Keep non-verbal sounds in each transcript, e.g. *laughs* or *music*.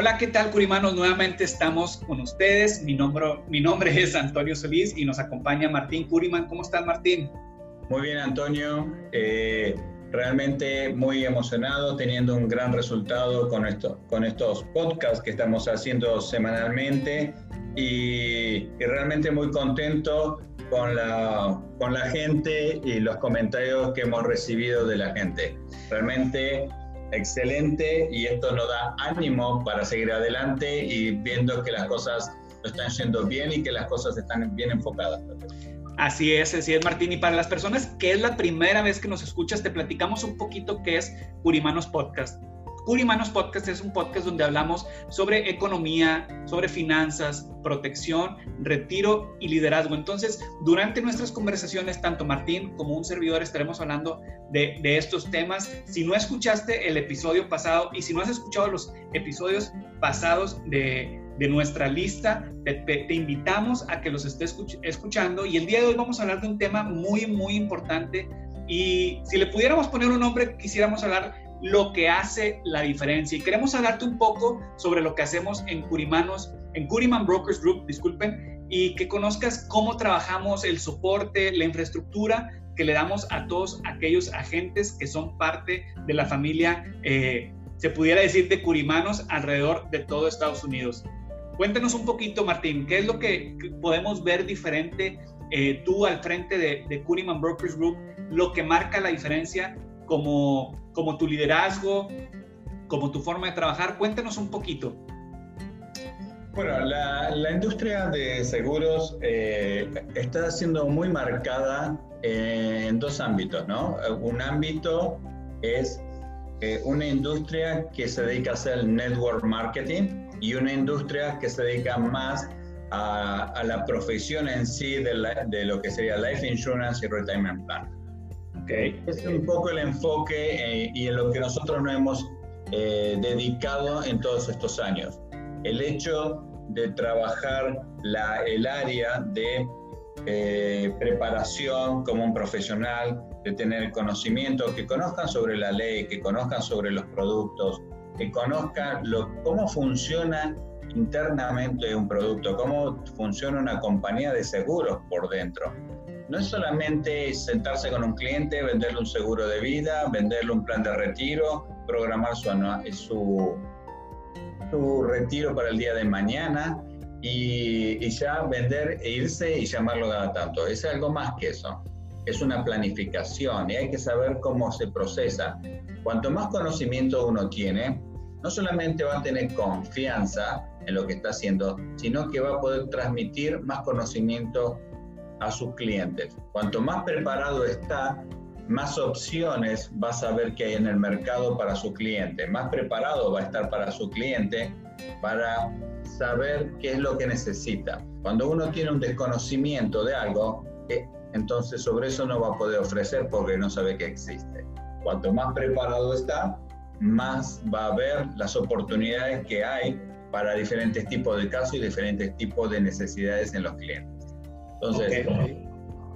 Hola, ¿qué tal, Curimanos? Nuevamente estamos con ustedes. Mi nombre, mi nombre es Antonio Solís y nos acompaña Martín Curiman. ¿Cómo estás, Martín? Muy bien, Antonio. Eh, realmente muy emocionado, teniendo un gran resultado con, esto, con estos podcasts que estamos haciendo semanalmente y, y realmente muy contento con la, con la gente y los comentarios que hemos recibido de la gente. Realmente excelente y esto nos da ánimo para seguir adelante y viendo que las cosas están yendo bien y que las cosas están bien enfocadas. Así es, así es, Martín. Y para las personas que es la primera vez que nos escuchas, te platicamos un poquito qué es Purimanos Podcast. Curimanos Podcast es un podcast donde hablamos sobre economía, sobre finanzas, protección, retiro y liderazgo. Entonces, durante nuestras conversaciones, tanto Martín como un servidor estaremos hablando de, estos temas. Si no escuchaste el episodio pasado y si no has escuchado los episodios pasados de, nuestra lista, te, invitamos a que los estés escuchando. Y el día de hoy vamos a hablar de un tema muy, muy importante. Y si le pudiéramos poner un nombre, quisiéramos hablar lo que hace la diferencia. Y queremos hablarte un poco sobre lo que hacemos en Curimanos, en Curiman Brokers Group, disculpen, y que conozcas cómo trabajamos el soporte, la infraestructura que le damos a todos aquellos agentes que son parte de la familia, eh, se pudiera decir, de Curimanos alrededor de todo Estados Unidos. Cuéntanos un poquito, Martín, ¿qué es lo que podemos ver diferente eh, tú al frente de, de Curiman Brokers Group, lo que marca la diferencia como, como tu liderazgo, como tu forma de trabajar. Cuéntanos un poquito. Bueno, la, la industria de seguros eh, está siendo muy marcada en dos ámbitos, ¿no? Un ámbito es eh, una industria que se dedica a hacer network marketing y una industria que se dedica más a, la profesión en sí de, de, lo que sería life insurance y retirement plan. Es un poco el enfoque eh, y en lo que nosotros nos hemos eh, dedicado en todos estos años. El hecho de trabajar la, el área de eh, preparación como un profesional, de tener conocimiento, que conozcan sobre la ley, que conozcan sobre los productos, que conozcan cómo funciona internamente un producto, cómo funciona una compañía de seguros por dentro no es solamente sentarse con un cliente, venderle un seguro de vida, venderle un plan de retiro, programar su, su, su retiro para el día de mañana y, ya vender e irse y llamarlo cada tanto. Es algo más que eso. Es una planificación y hay que saber cómo se procesa. Cuanto más conocimiento uno tiene, no solamente va a tener confianza en lo que está haciendo, sino que va a poder transmitir más conocimiento a sus clientes. Cuanto más preparado está, más opciones va a saber que hay en el mercado para su cliente, más preparado va a estar para su cliente para saber qué es lo que necesita. Cuando uno tiene un desconocimiento de algo, eh, entonces sobre eso no va a poder ofrecer porque no sabe que existe. Cuanto más preparado está, más va a ver las oportunidades que hay para diferentes tipos de casos y diferentes tipos de necesidades en los clientes. Entonces,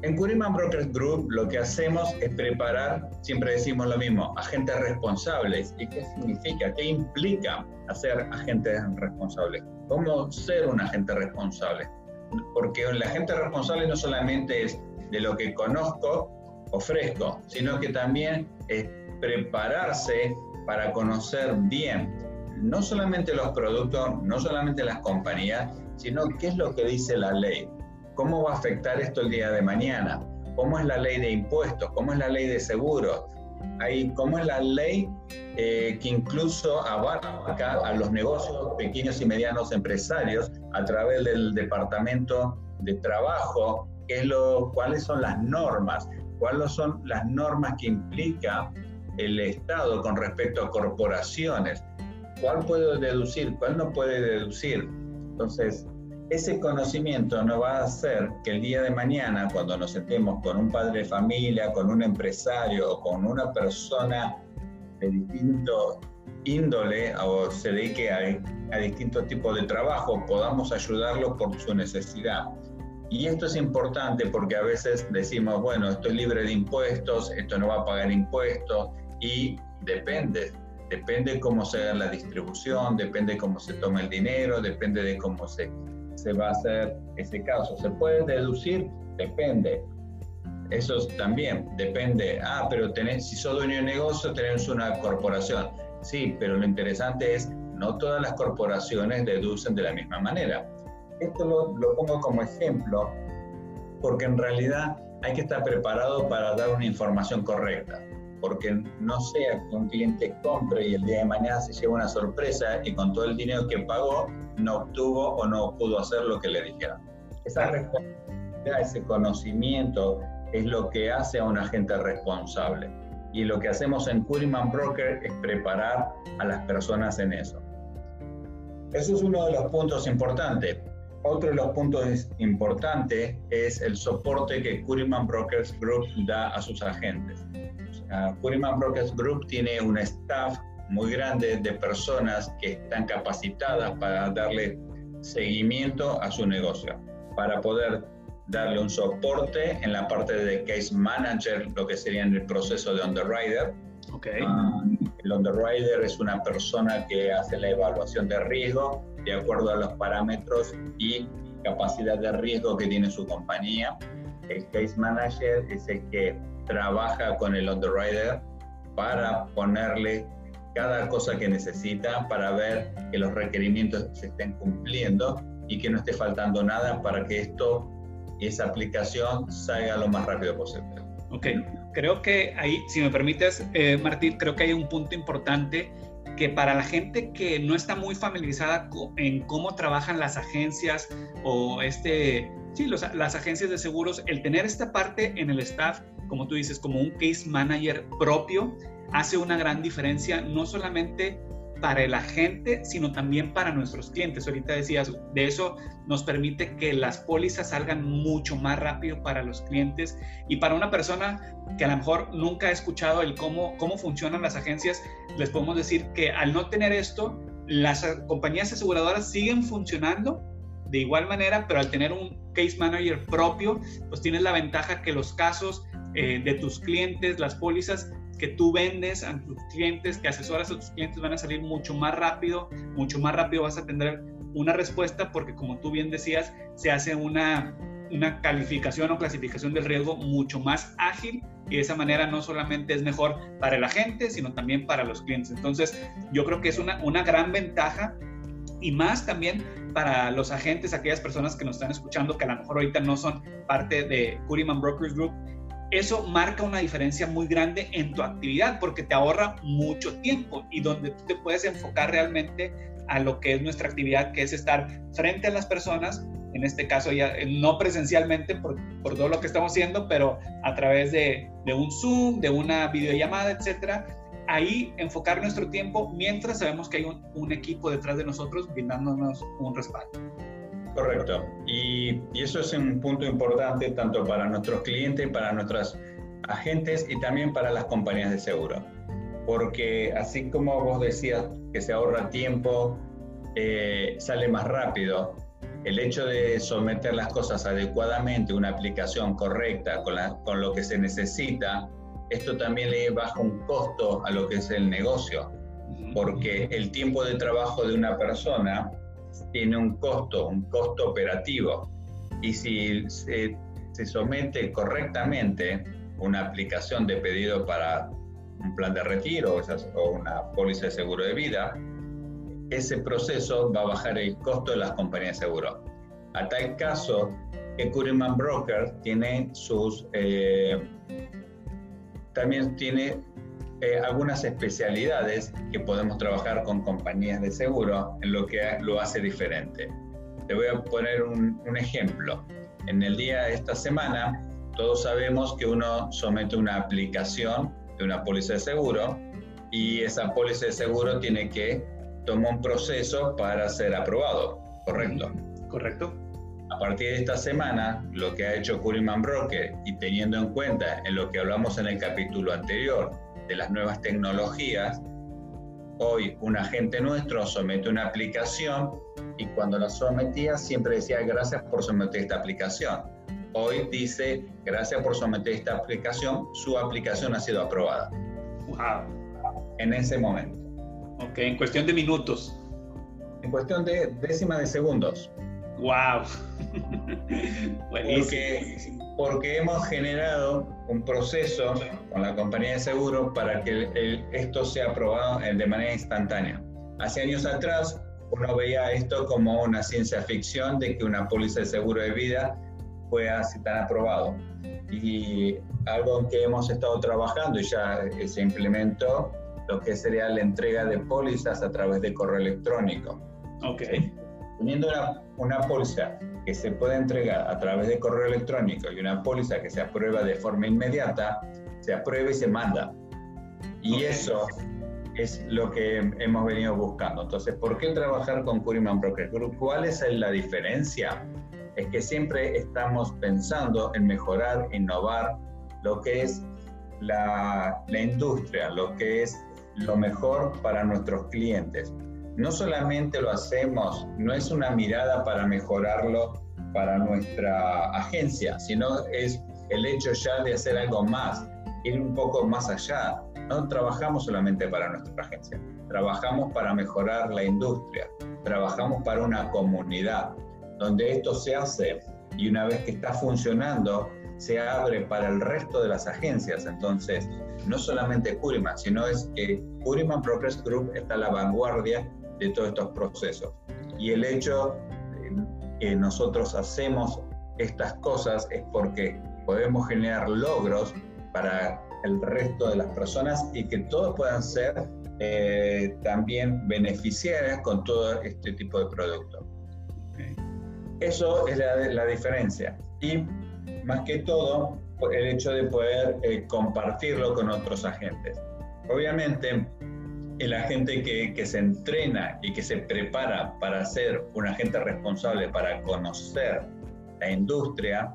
en Curiman Brokers Group lo que hacemos es preparar, siempre decimos lo mismo, agentes responsables. ¿Y qué significa? ¿Qué implica hacer agentes responsables? ¿Cómo ser un agente responsable? Porque el agente responsable no solamente es de lo que conozco, ofrezco, sino que también es prepararse para conocer bien no solamente los productos, no solamente las compañías, sino qué es lo que dice la ley ¿cómo va a afectar esto el día de mañana? ¿Cómo es la ley de impuestos? ¿Cómo es la ley de seguros? ¿Cómo es la ley eh, que incluso abarca a los negocios pequeños y medianos empresarios a través del Departamento de Trabajo? ¿Qué es lo, ¿Cuáles son las normas? ¿Cuáles son las normas que implica el Estado con respecto a corporaciones? ¿Cuál puedo deducir? ¿Cuál no puede deducir? Entonces, ese conocimiento nos va a hacer que el día de mañana, cuando nos sentemos con un padre de familia, con un empresario o con una persona de distinto índole o se dedique a, a distintos tipos de trabajo, podamos ayudarlo por su necesidad. Y esto es importante porque a veces decimos, bueno, estoy libre de impuestos, esto no va a pagar impuestos y depende, depende cómo se haga la distribución, depende cómo se toma el dinero, depende de cómo se se va a hacer ese caso. ¿Se puede deducir? Depende. Eso también depende. Ah, pero tenés, si sos dueño de negocio, tenés una corporación. Sí, pero lo interesante es, no todas las corporaciones deducen de la misma manera. Esto lo, lo pongo como ejemplo porque en realidad hay que estar preparado para dar una información correcta porque no sea que un cliente compre y el día de mañana se lleve una sorpresa y con todo el dinero que pagó no obtuvo o no pudo hacer lo que le dijeron. Esa responsabilidad, ese conocimiento es lo que hace a un agente responsable. Y lo que hacemos en Curiman Broker es preparar a las personas en eso. Eso es uno de los puntos importantes. Otro de los puntos importantes es el soporte que Curiman Brokers Group da a sus agentes. Uh, Brokers Group tiene un staff muy grande de personas que están capacitadas para darle seguimiento a su negocio, para poder darle un soporte en la parte de case manager, lo que sería en el proceso de underwriter. Okay. Uh, el underwriter es una persona que hace la evaluación de riesgo de acuerdo a los parámetros y capacidad de riesgo que tiene su compañía. El case manager es el que trabaja con el underwriter para ponerle cada cosa que necesita para ver que los requerimientos se estén cumpliendo y que no esté faltando nada para que esto esa aplicación salga lo más rápido posible. Ok, creo que ahí, si me permites, eh, Martín, creo que hay un punto importante que para la gente que no está muy familiarizada en cómo trabajan las agencias o este, sí, las agencias de seguros, el tener esta parte en el staff, como tú dices, como un case manager propio, hace una gran diferencia, no solamente para el agente, sino también para nuestros clientes. Ahorita decías, de eso nos permite que las pólizas salgan mucho más rápido para los clientes y para una persona que a lo mejor nunca ha escuchado el cómo, cómo funcionan las agencias, les podemos decir que al no tener esto, las compañías aseguradoras siguen funcionando de igual manera, pero al tener un case manager propio, pues tienes la ventaja que los casos eh, de tus clientes, las pólizas, que tú vendes a tus clientes, que asesoras a tus clientes, van a salir mucho más rápido, mucho más rápido vas a tener una respuesta porque como tú bien decías, se hace una, una calificación o clasificación del riesgo mucho más ágil y de esa manera no solamente es mejor para el agente, sino también para los clientes. Entonces, yo creo que es una, una gran ventaja y más también para los agentes, aquellas personas que nos están escuchando, que a lo mejor ahorita no son parte de Curiman Brokers Group, eso marca una diferencia muy grande en tu actividad porque te ahorra mucho tiempo y donde tú te puedes enfocar realmente a lo que es nuestra actividad, que es estar frente a las personas, en este caso ya eh, no presencialmente por, todo lo que estamos haciendo, pero a través de, de un Zoom, de una videollamada, etcétera, ahí enfocar nuestro tiempo mientras sabemos que hay un, un equipo detrás de nosotros brindándonos un respaldo. Correcto. Y, eso es un punto importante tanto para nuestros clientes, para nuestros agentes y también para las compañías de seguro. Porque así como vos decías que se ahorra tiempo, eh, sale más rápido. El hecho de someter las cosas adecuadamente, una aplicación correcta con, con lo que se necesita, esto también le baja un costo a lo que es el negocio. Porque el tiempo de trabajo de una persona tiene un costo, un costo operativo. Y si se, somete correctamente una aplicación de pedido para un plan de retiro o una póliza de seguro de vida, ese proceso va a bajar el costo de las compañías de seguro. A tal caso que Curiman Broker tiene sus, eh, también tiene eh, algunas especialidades que podemos trabajar con compañías de seguro en lo que lo hace diferente. Te voy a poner un, un ejemplo. En el día de esta semana, todos sabemos que uno somete una aplicación de una póliza de seguro y esa póliza de seguro tiene que tomar un proceso para ser aprobado, ¿correcto? Correcto. A partir de esta semana, lo que ha hecho Curiman Broker y teniendo en cuenta en lo que hablamos en el capítulo anterior de las nuevas tecnologías, hoy un agente nuestro somete una aplicación y cuando la sometía siempre decía gracias por someter esta aplicación. Hoy dice gracias por someter esta aplicación, su aplicación ha sido aprobada. Wow. En ese momento. Ok, en cuestión de minutos. En cuestión de décimas de segundos. Wow. *laughs* porque, porque hemos generado un proceso con la compañía de seguro para que esto sea aprobado de manera instantánea. Hace años atrás uno veía esto como una ciencia ficción de que una póliza de seguro de vida fuera así tan aprobado. Y algo en que hemos estado trabajando y ya se implementó lo que sería la entrega de pólizas a través de correo electrónico. Ok. Teniendo una, una póliza que se puede entregar a través de correo electrónico y una póliza que se aprueba de forma inmediata, se aprueba y se manda. Y eso es lo que hemos venido buscando. Entonces, ¿por qué trabajar con Curiman Broker Group? ¿Cuál es la diferencia? Es que siempre estamos pensando en mejorar, innovar lo que es la, la industria, lo que es lo mejor para nuestros clientes. No solamente lo hacemos, no es una mirada para mejorarlo para nuestra agencia, sino es el hecho ya de hacer algo más, ir un poco más allá. No trabajamos solamente para nuestra agencia, trabajamos para mejorar la industria, trabajamos para una comunidad donde esto se hace y una vez que está funcionando, se abre para el resto de las agencias. Entonces, no solamente Curiman, sino es que Curiman Progress Group está a la vanguardia de todos estos procesos. Y el hecho que nosotros hacemos estas cosas es porque podemos generar logros para el resto de las personas y que todos puedan ser eh, también beneficiarios con todo este tipo de productos. Eso es la, la diferencia. Y más que todo, el hecho de poder eh, compartirlo con otros agentes. Obviamente, el agente que, que, se entrena y que se prepara para ser un agente responsable, para conocer la industria,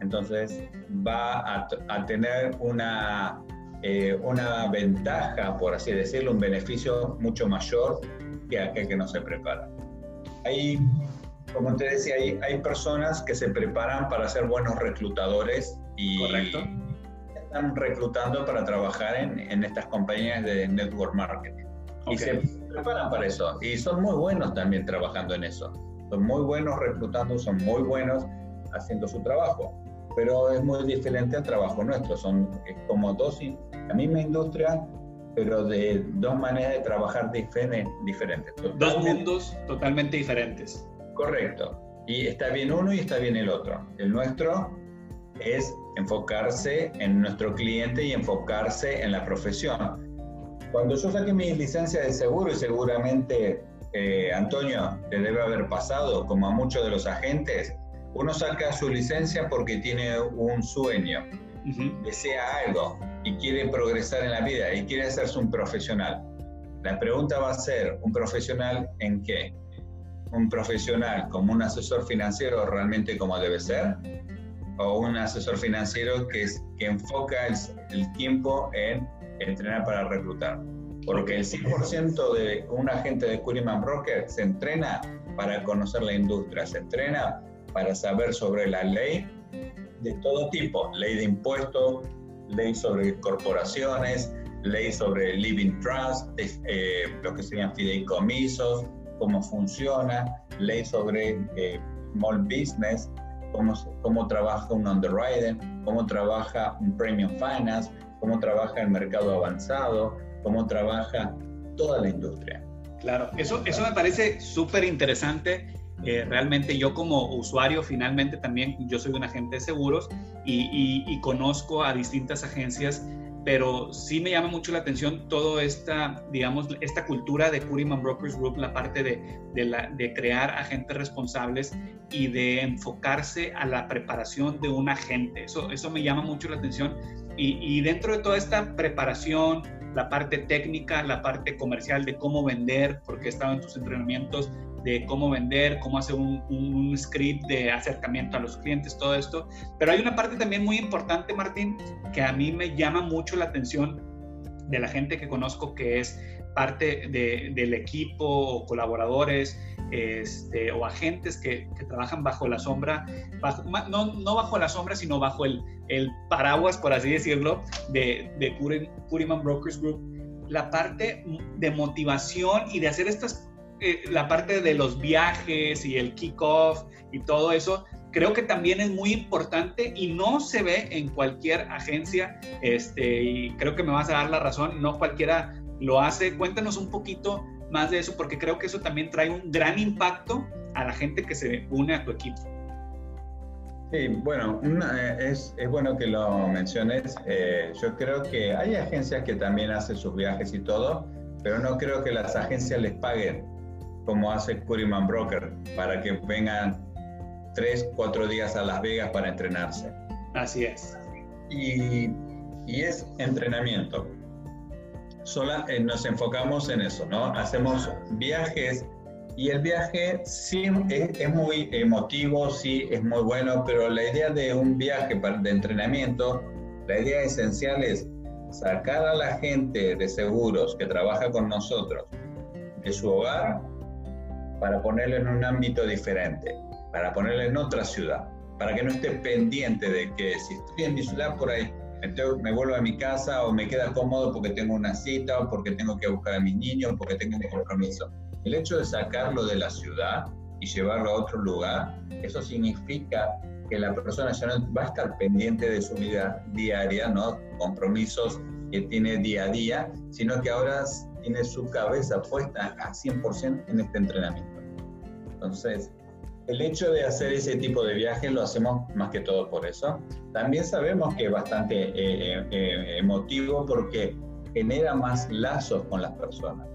entonces va a, a tener una, eh, una ventaja, por así decirlo, un beneficio mucho mayor que aquel que no se prepara. Hay como te decía, hay, hay personas que se preparan para ser buenos reclutadores y están reclutando para trabajar en, en, estas compañías de network marketing. Y se preparan para eso. Y son muy buenos también trabajando en eso. Son muy buenos reclutando, son muy buenos haciendo su trabajo. Pero es muy diferente al trabajo nuestro. Son como dos, la misma industria, pero de dos maneras de trabajar diferentes. Dos mundos totalmente diferentes. Correcto. Y está bien uno y está bien el otro. El nuestro es enfocarse en nuestro cliente y enfocarse en la profesión. Cuando yo saqué mi licencia de seguro, y seguramente eh, Antonio te debe haber pasado, como a muchos de los agentes, uno saca su licencia porque tiene un sueño, desea algo y quiere progresar en la vida y quiere hacerse un profesional. La pregunta va a ser, ¿un profesional en qué? un profesional como un asesor financiero realmente como debe ser? ¿O un asesor financiero que, es, que enfoca el, tiempo en entrenar para reclutar? Porque el 100% de un agente de Curiman Broker se entrena para conocer la industria, se entrena para saber sobre la ley de todo tipo, ley de impuestos, ley sobre corporaciones, ley sobre living trust, eh, lo que serían fideicomisos, cómo funciona, ley sobre eh, small business, cómo, cómo trabaja un underwriting, cómo trabaja un premium finance, cómo trabaja el mercado avanzado, cómo trabaja toda la industria. Claro, eso, eso me parece súper interesante eh, realmente yo como usuario, finalmente también yo soy un agente de seguros y, y conozco a distintas agencias pero sí me llama mucho la atención toda esta, digamos, esta cultura de Curiman Brokers Group, la parte de, de, la, de, crear agentes responsables y de enfocarse a la preparación de un agente. Eso, eso me llama mucho la atención. Y, dentro de toda esta preparación, la parte técnica, la parte comercial de cómo vender, porque he estado en tus entrenamientos, de cómo vender, cómo hacer un, un, script de acercamiento a los clientes, todo esto. Pero hay una parte también muy importante, Martín, que a mí me llama mucho la atención de la gente que conozco que es parte de, del equipo colaboradores este, o agentes que, trabajan bajo la sombra, no, no, bajo la sombra, sino bajo el, el paraguas, por así decirlo, de, de Brokers Group, la parte de motivación y de hacer estas eh, la parte de los viajes y el kickoff y todo eso, creo que también es muy importante y no se ve en cualquier agencia, este, y creo que me vas a dar la razón, no cualquiera lo hace. Cuéntanos un poquito más de eso, porque creo que eso también trae un gran impacto a la gente que se une a tu equipo. Sí, bueno, eh, es, es, bueno que lo menciones. Eh, yo creo que hay agencias que también hacen sus viajes y todo, pero no creo que las agencias les paguen como hace Curiman Broker, para que vengan tres, cuatro días a Las Vegas para entrenarse. Así es. Y, y es entrenamiento. Sola, eh, nos enfocamos en eso, ¿no? Hacemos viajes y el viaje sí es, es, muy emotivo, sí es muy bueno, pero la idea de un viaje de entrenamiento, la idea esencial es sacar a la gente de seguros que trabaja con nosotros de su hogar para ponerlo en un ámbito diferente, para ponerlo en otra ciudad, para que no esté pendiente de que si estoy en mi ciudad por ahí, me vuelvo a mi casa o me queda cómodo porque tengo una cita o porque tengo que buscar a mis niños o porque tengo un compromiso. El hecho de sacarlo de la ciudad y llevarlo a otro lugar, eso significa que la persona ya no va a estar pendiente de su vida diaria, ¿no? compromisos que tiene día a día, sino que ahora tiene su cabeza puesta a 100% en este entrenamiento. Entonces, el hecho de hacer ese tipo de viajes lo hacemos más que todo por eso. También sabemos que es bastante eh, eh, eh, emotivo porque genera más lazos con las personas.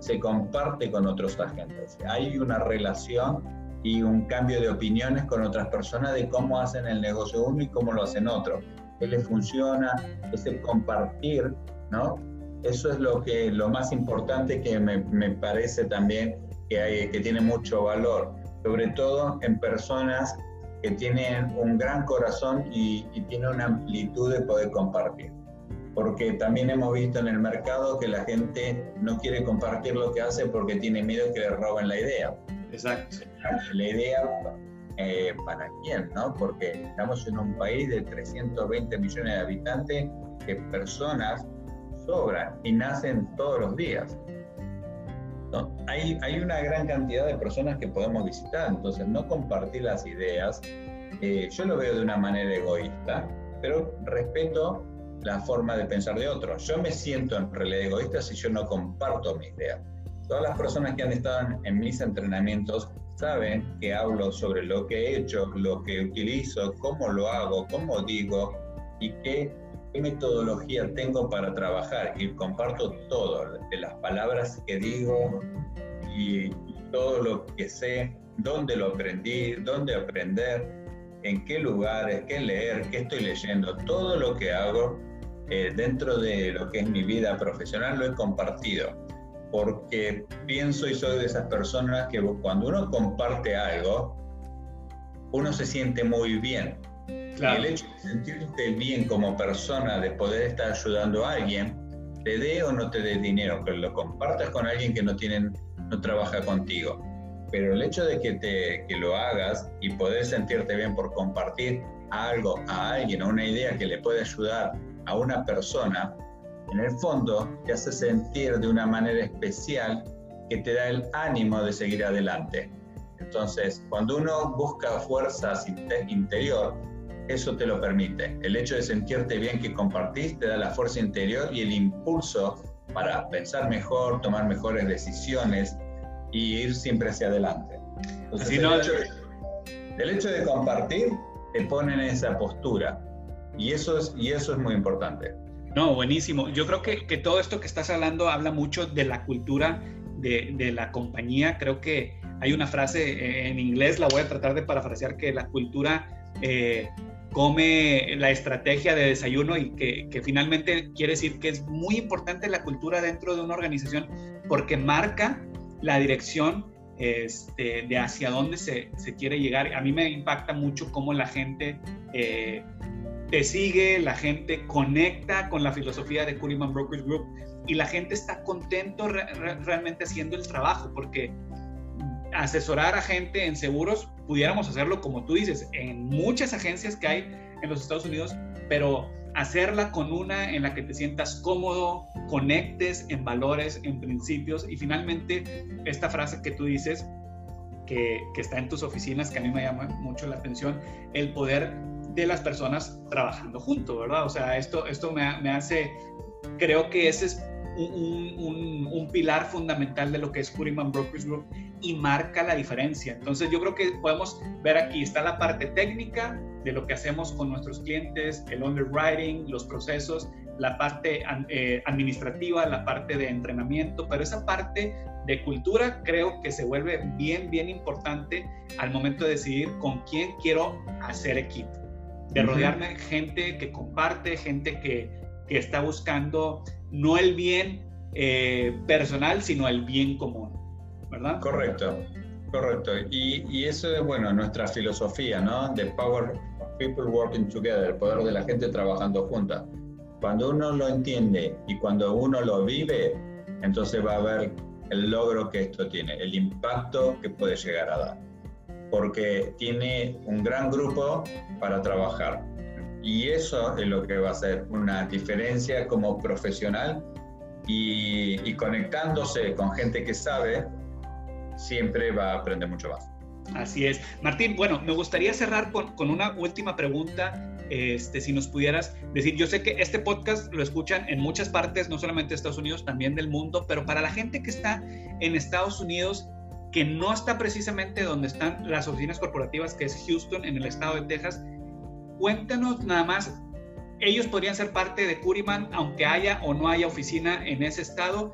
Se comparte con otros agentes. Hay una relación y un cambio de opiniones con otras personas de cómo hacen el negocio uno y cómo lo hacen otro. ¿Qué les funciona? Ese compartir, ¿no? Eso es lo, que, lo más importante que me, me parece también que, hay, que tiene mucho valor, sobre todo en personas que tienen un gran corazón y, y tienen una amplitud de poder compartir. Porque también hemos visto en el mercado que la gente no quiere compartir lo que hace porque tiene miedo que le roben la idea. Exacto. La idea, eh, ¿para quién? ¿no? Porque estamos en un país de 320 millones de habitantes que personas sobran y nacen todos los días. Hay, una gran cantidad de personas que podemos visitar, entonces no compartir las ideas, eh, yo lo veo de una manera egoísta, pero respeto la forma de pensar de otros. Yo me siento en realidad egoísta si yo no comparto mi idea. Todas las personas que han estado en mis entrenamientos saben que hablo sobre lo que he hecho, lo que utilizo, cómo lo hago, cómo digo y qué qué metodología tengo para trabajar y comparto todo, de las palabras que digo y todo lo que sé, dónde lo aprendí, dónde aprender, en qué lugares, qué leer, qué estoy leyendo, todo lo que hago eh, dentro de lo que es mi vida profesional lo he compartido, porque pienso y soy de esas personas que cuando uno comparte algo, uno se siente muy bien, el hecho de sentirte bien como persona, de poder estar ayudando a alguien, te dé o no te dé dinero, que lo compartas con alguien que no, tienen, no trabaja contigo. Pero el hecho de que, te, que lo hagas y poder sentirte bien por compartir algo a alguien o una idea que le puede ayudar a una persona, en el fondo te hace sentir de una manera especial que te da el ánimo de seguir adelante. Entonces, cuando uno busca fuerzas interior, eso te lo permite. El hecho de sentirte bien que compartís te da la fuerza interior y el impulso para pensar mejor, tomar mejores decisiones y ir siempre hacia adelante. el, hecho de, compartir te pone en esa postura y eso es, y eso es muy importante. No, buenísimo. Yo creo que, que todo esto que estás hablando habla mucho de la cultura de, de, la compañía. Creo que hay una frase eh, en inglés, la voy a tratar de parafrasear, que la cultura eh, come la estrategia de desayuno y que, finalmente quiere decir que es muy importante la cultura dentro de una organización porque marca la dirección este, de hacia dónde se, se, quiere llegar. A mí me impacta mucho cómo la gente eh, te sigue, la gente conecta con la filosofía de Kuriman Brokers Group y la gente está contento realmente haciendo el trabajo porque asesorar a gente en seguros pudiéramos hacerlo como tú dices en muchas agencias que hay en los Estados Unidos, pero hacerla con una en la que te sientas cómodo, conectes en valores, en principios y finalmente esta frase que tú dices que, que está en tus oficinas que a mí me llama mucho la atención, el poder de las personas trabajando juntos, ¿verdad? O sea, esto, esto me, me hace, creo que ese es un, un, pilar fundamental de lo que es Curiman Brokers Group y marca la diferencia. Entonces yo creo que podemos ver aquí, está la parte técnica de lo que hacemos con nuestros clientes, el underwriting, los procesos, la parte eh, administrativa, la parte de entrenamiento, pero esa parte de cultura creo que se vuelve bien, bien importante al momento de decidir con quién quiero hacer equipo de rodearme gente que comparte, gente que, que está buscando no el bien eh, personal, sino el bien común, ¿verdad? Correcto, correcto. Y, y, eso es, bueno, nuestra filosofía, ¿no? The power of people working together, el poder de la gente trabajando juntas. Cuando uno lo entiende y cuando uno lo vive, entonces va a ver el logro que esto tiene, el impacto que puede llegar a dar porque tiene un gran grupo para trabajar. Y eso es lo que va a hacer una diferencia como profesional y, conectándose con gente que sabe, siempre va a aprender mucho más. Así es. Martín, bueno, me gustaría cerrar con, una última pregunta. Este, si nos pudieras decir, yo sé que este podcast lo escuchan en muchas partes, no solamente de Estados Unidos, también del mundo, pero para la gente que está en Estados Unidos, que no está precisamente donde están las oficinas corporativas, que es Houston, en el estado de Texas. Cuéntanos nada más, ellos podrían ser parte de Curiman, aunque haya o no haya oficina en ese estado.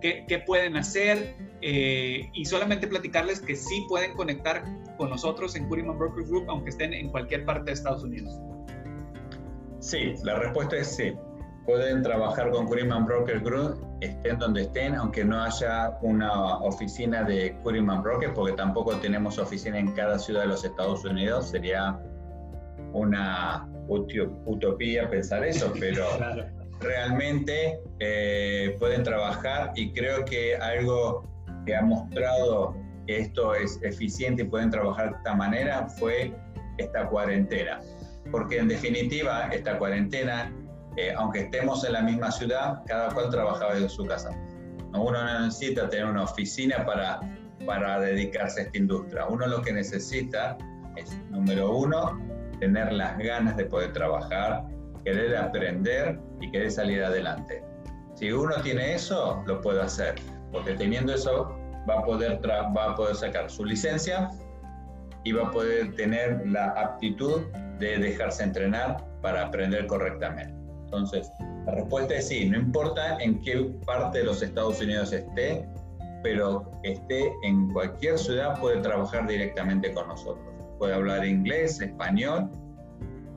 ¿Qué, pueden hacer? Eh, y solamente platicarles que sí pueden conectar con nosotros en Curiman Brokers Group, aunque estén en cualquier parte de Estados Unidos. Sí, la respuesta es sí pueden trabajar con Curiman Broker Group, estén donde estén, aunque no haya una oficina de Curiman Broker, porque tampoco tenemos oficina en cada ciudad de los Estados Unidos. Sería una utopía pensar eso, *laughs* pero realmente eh, pueden trabajar y creo que algo que ha mostrado que esto es eficiente y pueden trabajar de esta manera fue esta cuarentena. Porque en definitiva, esta cuarentena eh, aunque estemos en la misma ciudad, cada cual trabajaba en su casa. Uno no necesita tener una oficina para, para dedicarse a esta industria. Uno lo que necesita es, número uno, tener las ganas de poder trabajar, querer aprender y querer salir adelante. Si uno tiene eso, lo puede hacer, porque teniendo eso va a poder, va a poder sacar su licencia y va a poder tener la aptitud de dejarse entrenar para aprender correctamente. Entonces, la respuesta es sí, no importa en qué parte de los Estados Unidos esté, pero esté en cualquier ciudad puede trabajar directamente con nosotros. Puede hablar inglés, español,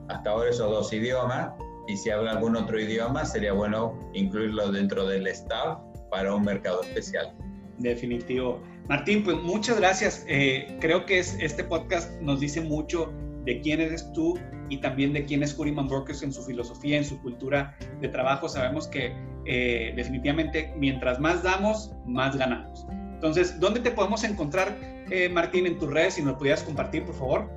hasta ahora esos dos idiomas, y si habla algún otro idioma sería bueno incluirlo dentro del staff para un mercado especial. Definitivo. Martín, pues muchas gracias. Eh, creo que es, este podcast nos dice mucho de quién eres tú y también de quién es Curiman Brokers en su filosofía, en su cultura de trabajo. Sabemos que eh, definitivamente mientras más damos, más ganamos. Entonces, ¿dónde te podemos encontrar, eh, Martín, en tus redes? Si nos pudieras compartir, por favor.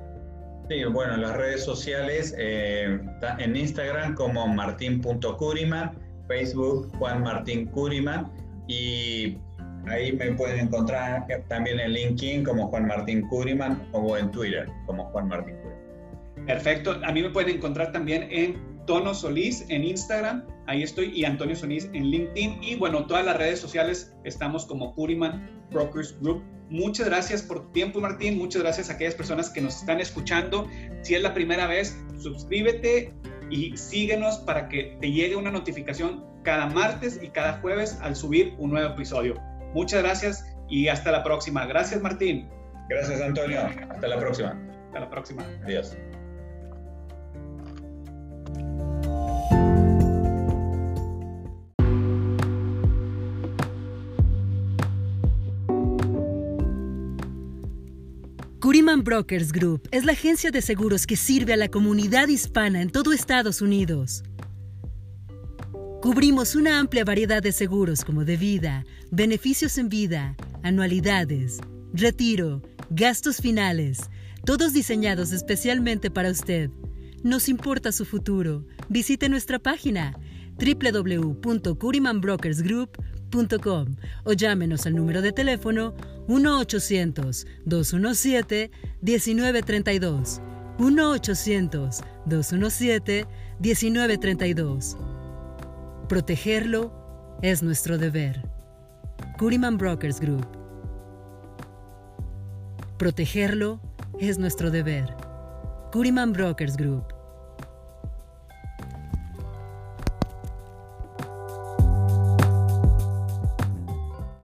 Sí, bueno, en las redes sociales, eh, en Instagram como martin.curiman, Facebook Juan Martín Curiman y ahí me pueden encontrar también en LinkedIn como Juan Martín Curiman o en Twitter como Juan Martín Curiman. Perfecto. A mí me pueden encontrar también en Tono Solís en Instagram, ahí estoy, y Antonio Solís en LinkedIn. Y bueno, todas las redes sociales estamos como Puriman Brokers Group. Muchas gracias por tu tiempo, Martín. Muchas gracias a aquellas personas que nos están escuchando. Si es la primera vez, suscríbete y síguenos para que te llegue una notificación cada martes y cada jueves al subir un nuevo episodio. Muchas gracias y hasta la próxima. Gracias, Martín. Gracias, Antonio. Hasta la próxima. Hasta la próxima. Adiós. Curiman Brokers Group es la agencia de seguros que sirve a la comunidad hispana en todo Estados Unidos. Cubrimos una amplia variedad de seguros como de vida, beneficios en vida, anualidades, retiro, gastos finales, todos diseñados especialmente para usted. Nos importa su futuro. Visite nuestra página www.curimanbrokersgroup.com o llámenos al número de teléfono 1-800-217-1932. 1-800-217-1932. Protegerlo es nuestro deber. Curiman Brokers Group. Protegerlo es nuestro deber. Curiman Brokers Group.